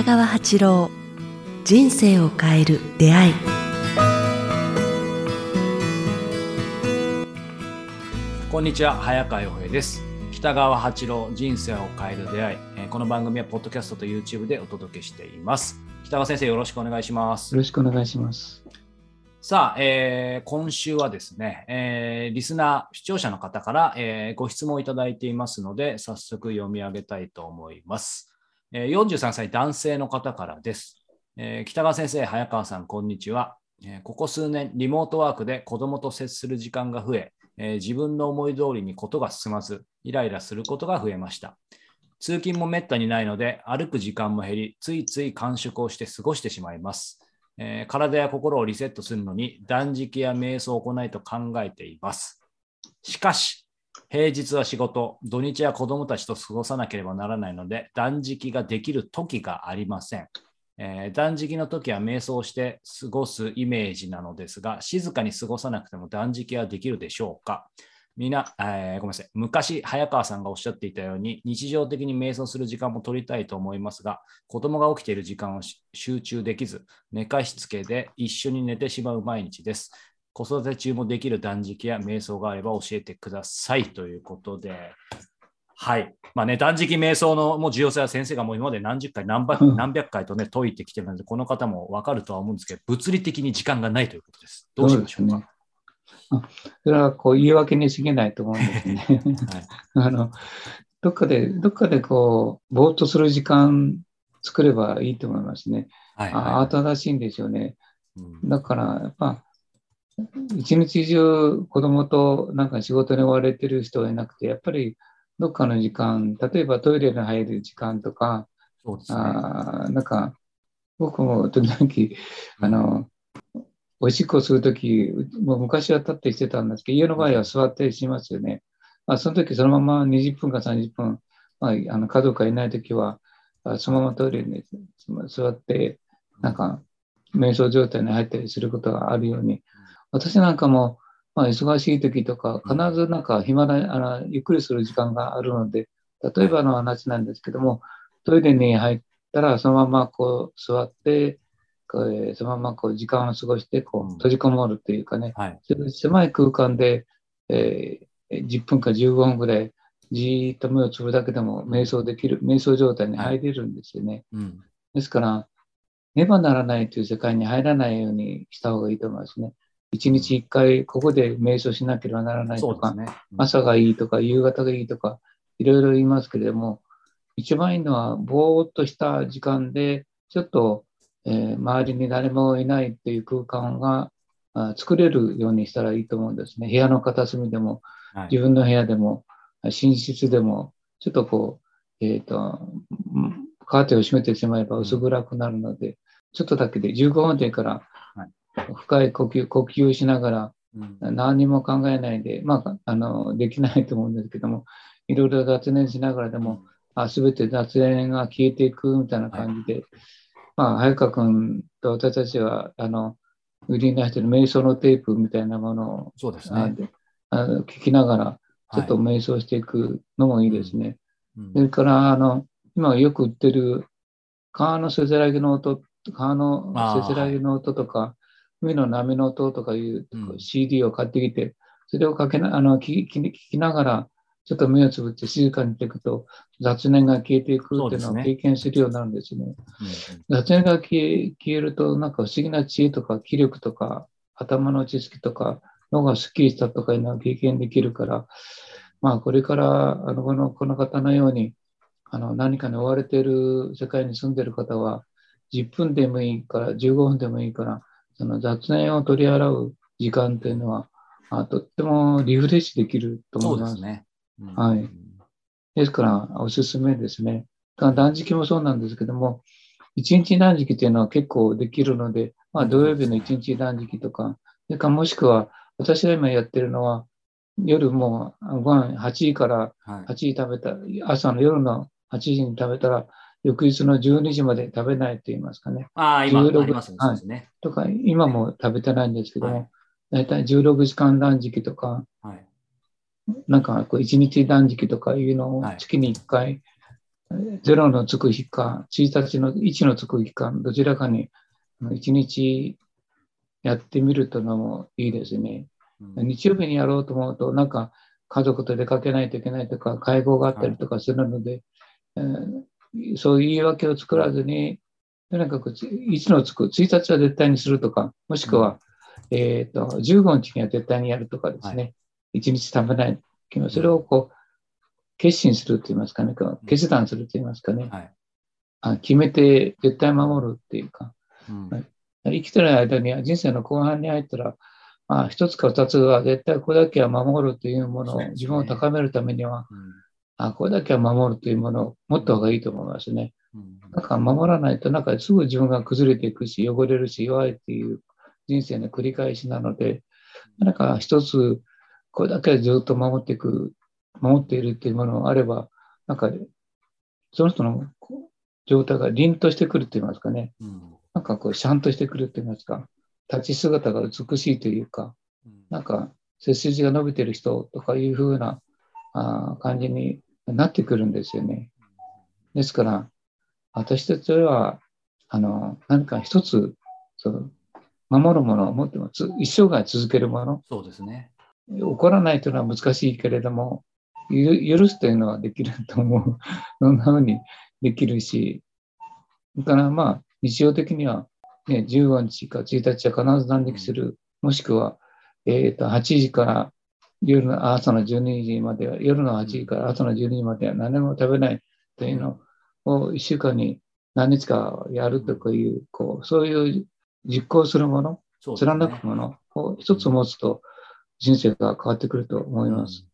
北川八郎人生を変える出会い。こんにちは早川洋平です。北川八郎人生を変える出会い。えーこの番組はポッドキャストと YouTube でお届けしています。北川先生よろしくお願いします。よろしくお願いします。さあ、えー今週はですね、えーリスナー、視聴者の方から、えーご質問をいただいていますので、早速読み上げたいと思います。え43歳男性の方からです。え北川先生、早川さん、こんにちは。えここ数年、リモートワークで子供と接する時間が増え、え自分の思い通りにことが進まず、イライラすることが増えました。通勤もめったにないので、歩く時間も減り、ついつい間食をして過ごしてしまいます。え体や心をリセットするのに断食や瞑想を行いと考えています。しかし、平日は仕事、土日は子供たちと過ごさなければならないので、断食ができる時がありません。えー断食の時は瞑想して過ごすイメージなのですが、静かに過ごさなくても断食はできるでしょうか？みんな、えーごめんなさい。昔、早川さんがおっしゃっていたように、日常的に瞑想する時間も取りたいと思いますが、子供が起きている時間を集中できず、寝かしつけで一緒に寝てしまう毎日です。子育て中もできる断食や瞑想があれば教えてくださいということで、はい。まあね、断食瞑想のもう重要性は先生がもう今まで何十回、何百うん何百回とね、解いてきてるので、この方もわかるとは思うんですけど、物理的に時間がないということです。どうしましょうか？ねあそれはこう言い訳に過ぎないと思うんですね。はい あのどっかで、どっかでこう、ぼーっとする時間作ればいいと思いますね。はいあは慌ただしいんですよね。いうんだから、やっぱ、一日中子供となんか仕事に追われてる人がいなくて、やっぱりどっかの時間、例えばトイレに入る時間とか、そうですね。あーなんか、僕も時々、あの、おしっこするとき、もう昔は立ってしてたんですけど、家の場合は座ってしますよね。まあ、その時そのまま20分か30分、まあ、あの家族がいないときは、あそのままトイレに座って、なんか、瞑想状態に入ったりすることがあるように、私なんかも、まあ、忙しい時とか、必ずなんか暇な、あの、ゆっくりする時間があるので、例えばの話なんですけども、トイレに入ったら、そのままこう座って、こうえーそのままこう時間を過ごして、閉じこもるというかね、はい。そういう狭い空間で、えー10分か15分ぐらい、じーっと目をつぶるだけでも瞑想できる、瞑想状態に入れるんですよね。うん。ですから、ねばならないという世界に入らないようにした方がいいと思いますね。一日一回、ここで瞑想しなければならないとかね。うん朝がいいとか、夕方がいいとか、いろいろ言いますけれども、一番いいのは、ぼーっとした時間で、ちょっと、えー周りに誰もいないっていう空間があ作れるようにしたらいいと思うんですね。部屋の片隅でも、はい自分の部屋でも、寝室でも、ちょっとこう、えっ、と、うんカーテンを閉めてしまえば薄暗くなるので、ちょっとだけで15分でいいからはい、深い呼吸、呼吸をしながら、うん。何にも考えないで、まあ、あの、できないと思うんですけども、いろいろ雑念しながらでも、あ、すべて雑念が消えていくみたいな感じで、まあ、早川君と私たちは、あの、売りに出してる瞑想のテープみたいなものを、そうですね。あの聞きながら、ちょっとはい瞑想していくのもいいですね。うん。それから、あの、今よく売ってる川のせせらぎの音、川のせせらぎの音とか、海の波の音とかいううん。CD を買ってきて、それをかけな、あの、聞き聞きながら、ちょっと目をつぶって静かにしていくと、雑念が消えていくっていうのを経験するようになるんですね。うん雑念が消え消えると、なんか不思議な知恵とか気力とか、頭の知識とか、脳がすっきりしたとかいうのを経験できるから、まあ、これから、あの、この、この方のように、あの、何かに追われている世界に住んでいる方は、10分でもいいから、15分でもいいから、その雑念を取り払う時間というのは、あとってもリフレッシュできるとそ思います。うですね。うんはいですから、おすすめですね。断食もそうなんですけども、一日断食というのは結構できるので、まあ、土曜日の一日断食とか、それかもしくは、私が今やってるのは、夜もうご飯8時からはい8時食べた、朝の夜の8時に食べたら、翌日の12時まで食べないと言いますかね。ああ、今、16ありますね。そうですね。とか、今も食べてないんですけどはいも、だいたい16時間断食とか、はい。なんかこう1日断食とかいうのをはい月に1回0のつく日か、1日の1のつく日か、どちらかに1日やってみるというのもいいですね。うん日曜日にやろうと思うと、なんか家族と出かけないといけないとか、会合があったりとかするので、えーそういう言い訳を作らずに、とにかくつ1のつく、1日は絶対にするとか、もしくは、えっと15日には絶対にやるとかですね、1日食べない、それをこう決心すると言いますかね、決断すると言いますかね、はい。あ決めて絶対守るっていうか、うん。はい。生きてる間には人生の後半に入ったら、まあ、一つか二つは絶対これだけは守るというものを自分を高めるためには、うんあこれだけは守るというものを持った方がいいと思いますね。うん。なんか守らないとなんかすぐ自分が崩れていくし汚れるし弱いっていう人生の繰り返しなのでなんか一つこれだけはずっと守っていく守っているっていうものがあればなんかその人の状態が凛としてくると言いますかね。うん。なんかこうシャンとしてくると言いますか。立ち姿が美しいというかうん。なんか背筋が伸びてる人とかいう風なあー感じになってくるんですよね。ですから、私たちは、あの、何か一つ、その、守るものを持ってます。一生涯続けるもの。そうですね。怒らないというのは難しいけれども、ゆ許すというのはできると思う。そんな風にできるし、だからまあ、日常的には、ね、15日か1日は必ず断食する。もしくは、えっ、と、8時から夜の朝の12時までは、夜の8時から朝の12時までは何も食べないというのを1週間に何日かやるとかいう、こう、そういう実行するもの、貫くものを一つ持つと人生が変わってくると思います。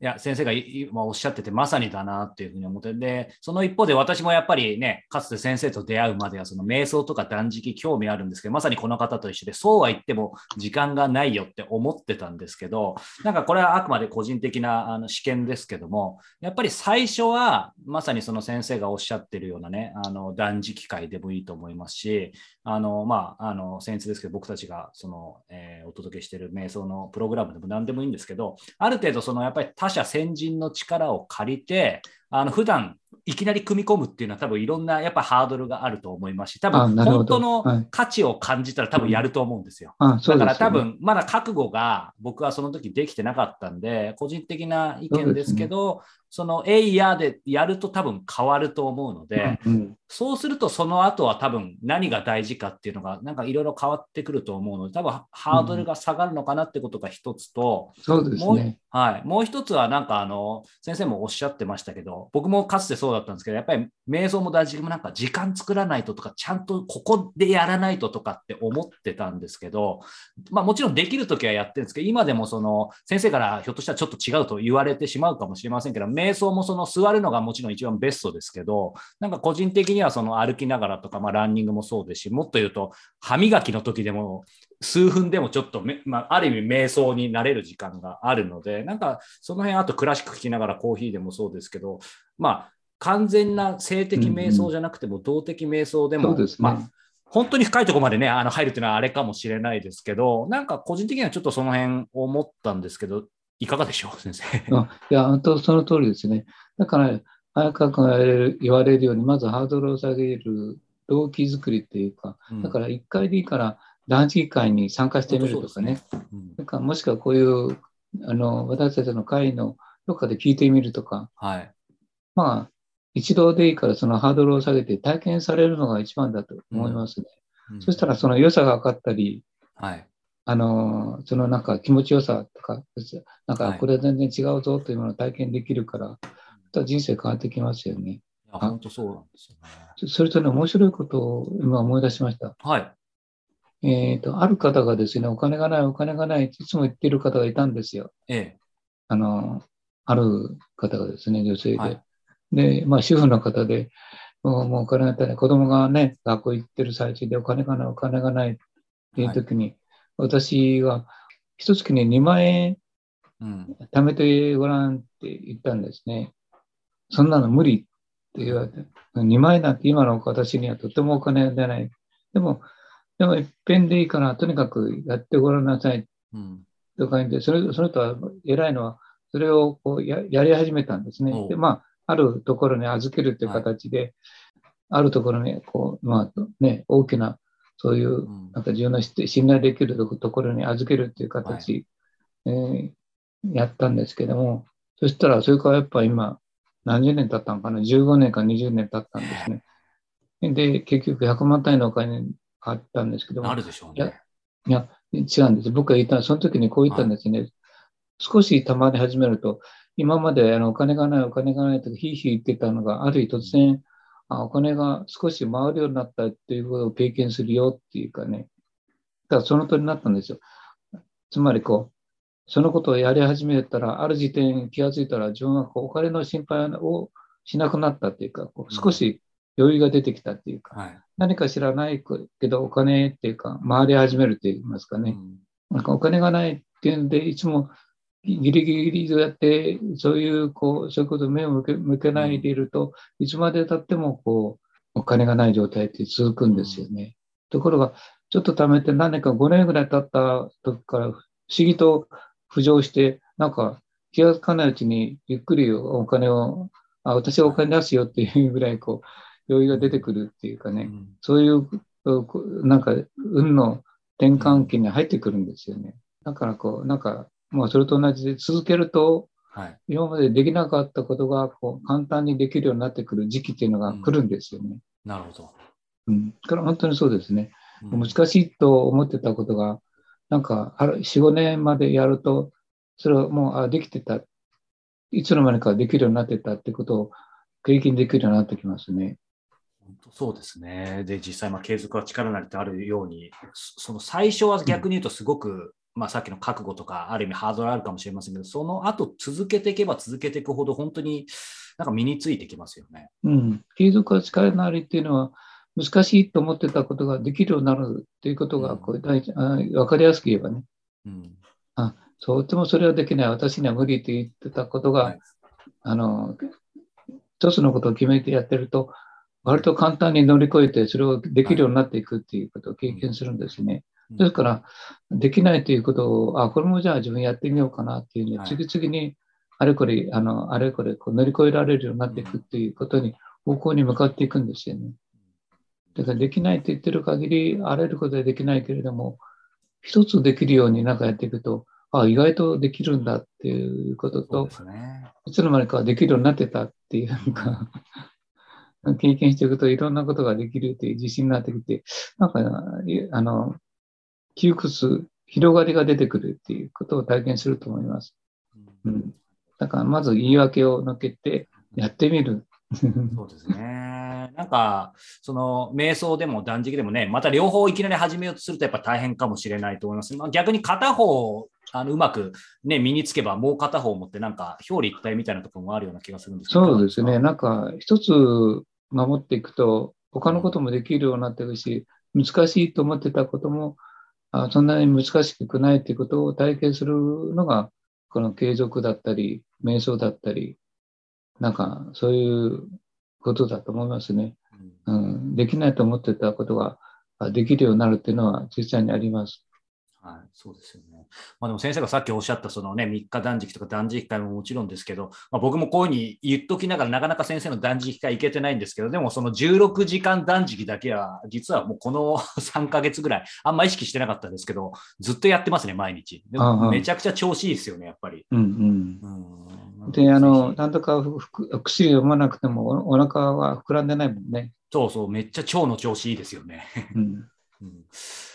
いや、先生が今おっしゃってて、まさにだなっていうふうに思って、で、その一方で私もやっぱりね、かつて先生と出会うまでは、その瞑想とか断食興味あるんですけど、まさにこの方と一緒で、そうは言っても時間がないよって思ってたんですけど、なんかこれはあくまで個人的なあの試験ですけども、やっぱり最初は、まさにその先生がおっしゃってるようなね、あの断食会でもいいと思いますし、あの、まあ、あの、先日ですけど、僕たちが、その、えーお届けしてる瞑想のプログラムでも何でもいいんですけど、ある程度、その、やっぱり他者先人の力を借りて、あの、普段、いきなり組み込むっていうのは多分いろんなやっぱハードルがあると思いますし、多分本当のはい。価値を感じたら多分やると思うんですよ。だから多分まだ覚悟が僕はその時できてなかったんで、個人的な意見ですけど、そのエイヤーでやると多分変わると思うので、うんそうするとその後は多分何が大事かっていうのがなんかいろいろ変わってくると思うので、多分ハードルが下がるのかなってことが一つと、そうですもうね。はい、もう一つはなんかあの先生もおっしゃってましたけど僕もかつてそうだったんですけどやっぱり瞑想も大事。もなんか時間作らないととかちゃんとここでやらないととかって思ってたんですけど、まあ、もちろんできる時はやってるんですけど今でもその先生からひょっとしたらちょっと違うと言われてしまうかもしれませんけど瞑想もその座るのがもちろん一番ベストですけどなんか個人的にはその歩きながらとか、まあ、ランニングもそうですしもっと言うと歯磨きの時でも数分でもちょっと、まあ、ある意味瞑想になれる時間があるので、なんかその辺、あとクラシック聴きながらコーヒーでもそうですけど、まあ、完全な性的瞑想じゃなくても、動的瞑想でも。まあ、本当に深いところまでね、あの入るっていうのはあれかもしれないですけど、なんか個人的にはちょっとその辺思ったんですけど、いかがでしょう、先生？あいや、本当その通りですね。だから、早川君が言われるように、まずハードルを下げる動機作りっていうか、だから1回でいいから断食会に参加してみるとかね。うんなんかもしくはこういうあの私たちの会のどっかで聞いてみるとか、はい。まあ、一度でいいからそのハードルを下げて体験されるのが一番だと思いますね。うんそしたらその良さが分かったり、はい。あのそのなんか気持ちよさとか、なんかはいこれは全然違うぞというものを体験できるから、また人生変わってきますよね。本当そうなんですよね。そそれとね、面白いことを今思い出しました。はい。えっ、と、ある方がですね、お金がない、お金がないいつも言っている方がいたんですよ。ええ。あの、ある方がですね、女性で。はいで、まあ、主婦の方で、もうもうお金がない、子供がね、学校行ってる最中でお金がない、お金がないっていう時に、私が一月に2万円うん。貯めてごらんって言ったんですね。そんなの無理って言われて、2万円なんて今の私にはとてもお金出ない。でも、でも一遍でいいから、とにかくやってごらんなさいうん。とか言って、それその人は偉いのは、それをこうややり始めたんですねで、まあ、あるところに預けるという形で、あるところに、こう、まあ、ね、大きな、そういうう、んなんか自分の信頼できるところに預けるっていう形、えーやったんですけども、そしたら、それからやっぱ今、何十年経ったのかな、15年か20年経ったんですね。で、結局100万単位のお金に変わったんですけどもな、るでしょういやね。いや、違うんです。僕が言った、その時にこう言ったんですね。少したまり始めると、今まであのお金がない、お金がないとか、ひいひい言ってたのが、ある日突然、あお金が少し回るようになったっていうことを経験するよっていうかね。だからその通りになったんですよ。つまりこう、そのことをやり始めたら、ある時点気がついたら、自分はこうお金の心配をしなくなったっていうか、こう少し余裕が出てきたっていうか、はい。何か知らないけどお金っていうか、回り始めるって言いますかね。うんなんかお金がないっていうんで、いつもギリギリでやって、そういう、こう、そういうことに目を向け向けないでいると、いつまで経っても、こう、お金がない状態って続くんですよね。ところが、ちょっと貯めて何年か5年ぐらい経った時から、不思議と浮上して、なんか気がつかないうちに、ゆっくりお金を、あ、私がお金出すよっていうぐらい、こう、余裕が出てくるっていうかね。うんそういうなんか、運の転換期に入ってくるんですよね。だから、こう、なんか、まあ、それと同じで続けると、はい。今までできなかったことが、こう、簡単にできるようになってくる時期っていうのが来るんですよね。なるほど。うん。これは本当にそうですね。うん難しいと思ってたことが、なんか、ある4、5年までやると、それはもう、あ、できてた。いつの間にかできるようになってたってことを経験できるようになってきますね。本当そうですね。で、実際、まあ、継続は力なりってあるように、そその最初は逆に言うとすごく、まあ、さっきの覚悟とか、ある意味ハードルあるかもしれませんけど、その後続けていけば続けていくほど、本当になんか身についてきますよね。うん。継続は力なりっていうのは、難しいと思ってたことができるようになるっていうことが、こう大事あ分かりやすく言えばね、うん。とてもそれはできない、私には無理って言ってたことが、はいあの、一つのことを決めてやってると、割と簡単に乗り越えて、それをできるようになっていくっていうことを経験するんですね。ですから、できないということを、あ、これもじゃあ自分やってみようかなっていうのはい。で、次々にあれこれ、あの、あれこれこう乗り越えられるようになっていくっていうことに、方向に向かっていくんですよね。だからできないと言ってる限り、あらゆることはできないけれども、一つできるようになんかやっていくと、あ、意外とできるんだっていうこととね。いつの間にかできるようになってたっていう、か、経験していくといろんなことができるっていう自信になってきて、なんか、いあの、窮屈、広がりが出てくるっていうことを体験すると思います。うん。だから、まず言い訳を抜けて、やってみる。そうですね。なんか、その、瞑想でも断食でもね、また両方いきなり始めようとするとやっぱ大変かもしれないと思います。まあ、逆に片方、あのうまく、ね、身につけばもう片方を持ってなんか表裏一体みたいなところもあるような気がするんです。そうですね。なんか、一つ守っていくと、他のこともできるようになっていくし、難しいと思ってたことも、あそんなに難しくないっていうことを体験するのが、この継続だったり、瞑想だったり、なんか、そういうことだと思いますね。うんうん、できないと思ってたことがあできるようになるっていうのは実際にあります。はい、そうですよね。まあ、でも先生がさっきおっしゃったそのね、3日断食とか断食会ももちろんですけど、まあ、僕もこういうふうに言っときながらなかなか先生の断食会行けてないんですけど、でもその16時間断食だけは、実はもうこの 3ヶ月ぐらい、あんま意識してなかったんですけど、ずっとやってますね、毎日。でもめちゃくちゃ調子いいですよね、やっぱり。うんうんうん、で、あの、なんとか薬を飲まなくてもおお腹は膨らんでないもんね。そうそう、めっちゃ腸の調子いいですよね。うん、う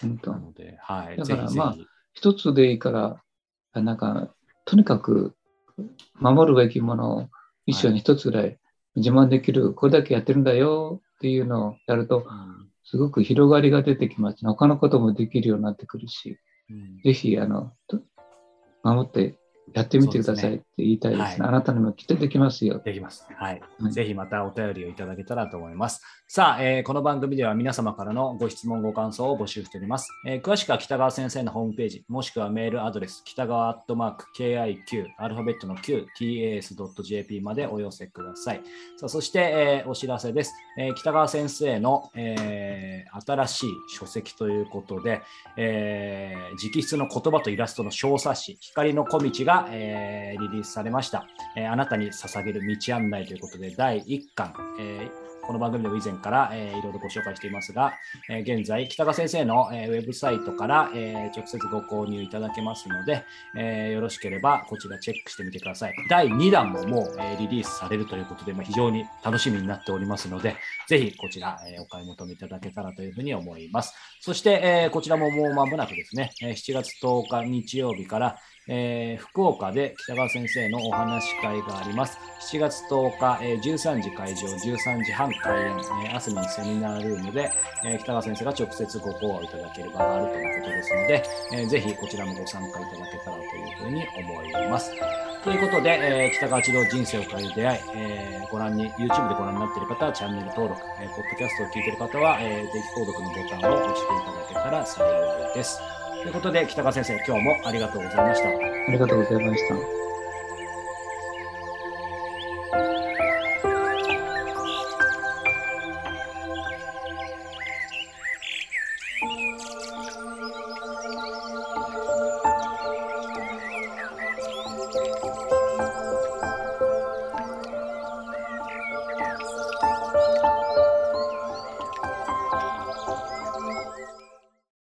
んなので、はい。だからぜひぜひまあ一つでいいから、あなんか、とにかく守るべきものを一緒に一つぐらい自慢できる、これだけやってるんだよっていうのをやると、うん。すごく広がりが出てきます。他のこともできるようになってくるし、うん。ぜひ、あの、と守ってやってみてくださいって言いたいですね。すねあなたにもきっとできますよ。できます。はい。はいぜひまたお便りをいただけたらと思います。さあ、えーこの番組では皆様からのご質問、ご感想を募集しております。えー詳しくは北川先生のホームページ、もしくはメールアドレス、北川アットマーク KIQ、アルファベットの Q、tas.jp までお寄せください。さあそして、えーお知らせです。えー北川先生の、えー新しい書籍ということで、えー直筆の言葉とイラストの小冊子、光の小道がえーリリースされました、えーあなたに捧げる道案内ということで、第1巻、えーこの番組でも以前から、えーいろいろご紹介していますが、え現在、北川先生の、えーウェブサイトから、え直接ご購入いただけますので、えよろしければこちらチェックしてみてください。第2弾ももう、えリリースされるということで、まあ、非常に楽しみになっておりますので、ぜひこちら、えお買い求めいただけたらというふうに思います。そして、えこちらももう間もなくですね、え7月10日日曜日から、えー福岡で北川先生のお話し会があります。7月10日、えー13時会場、13時半開演、えーアスミンセミナールームで、えー北川先生が直接ご講話いただける場があるということですので、えーぜひこちらもご参加いただけたらというふうに思います。ということで、えー北川一郎人生を変える出会い、えーご覧に、YouTube でご覧になっている方はチャンネル登録、えーポッドキャストを聞いている方は、えーぜひ購読のボタンを押していただけたら幸いです。ということで、北川先生、今日もありがとうございました。ありがとうございました。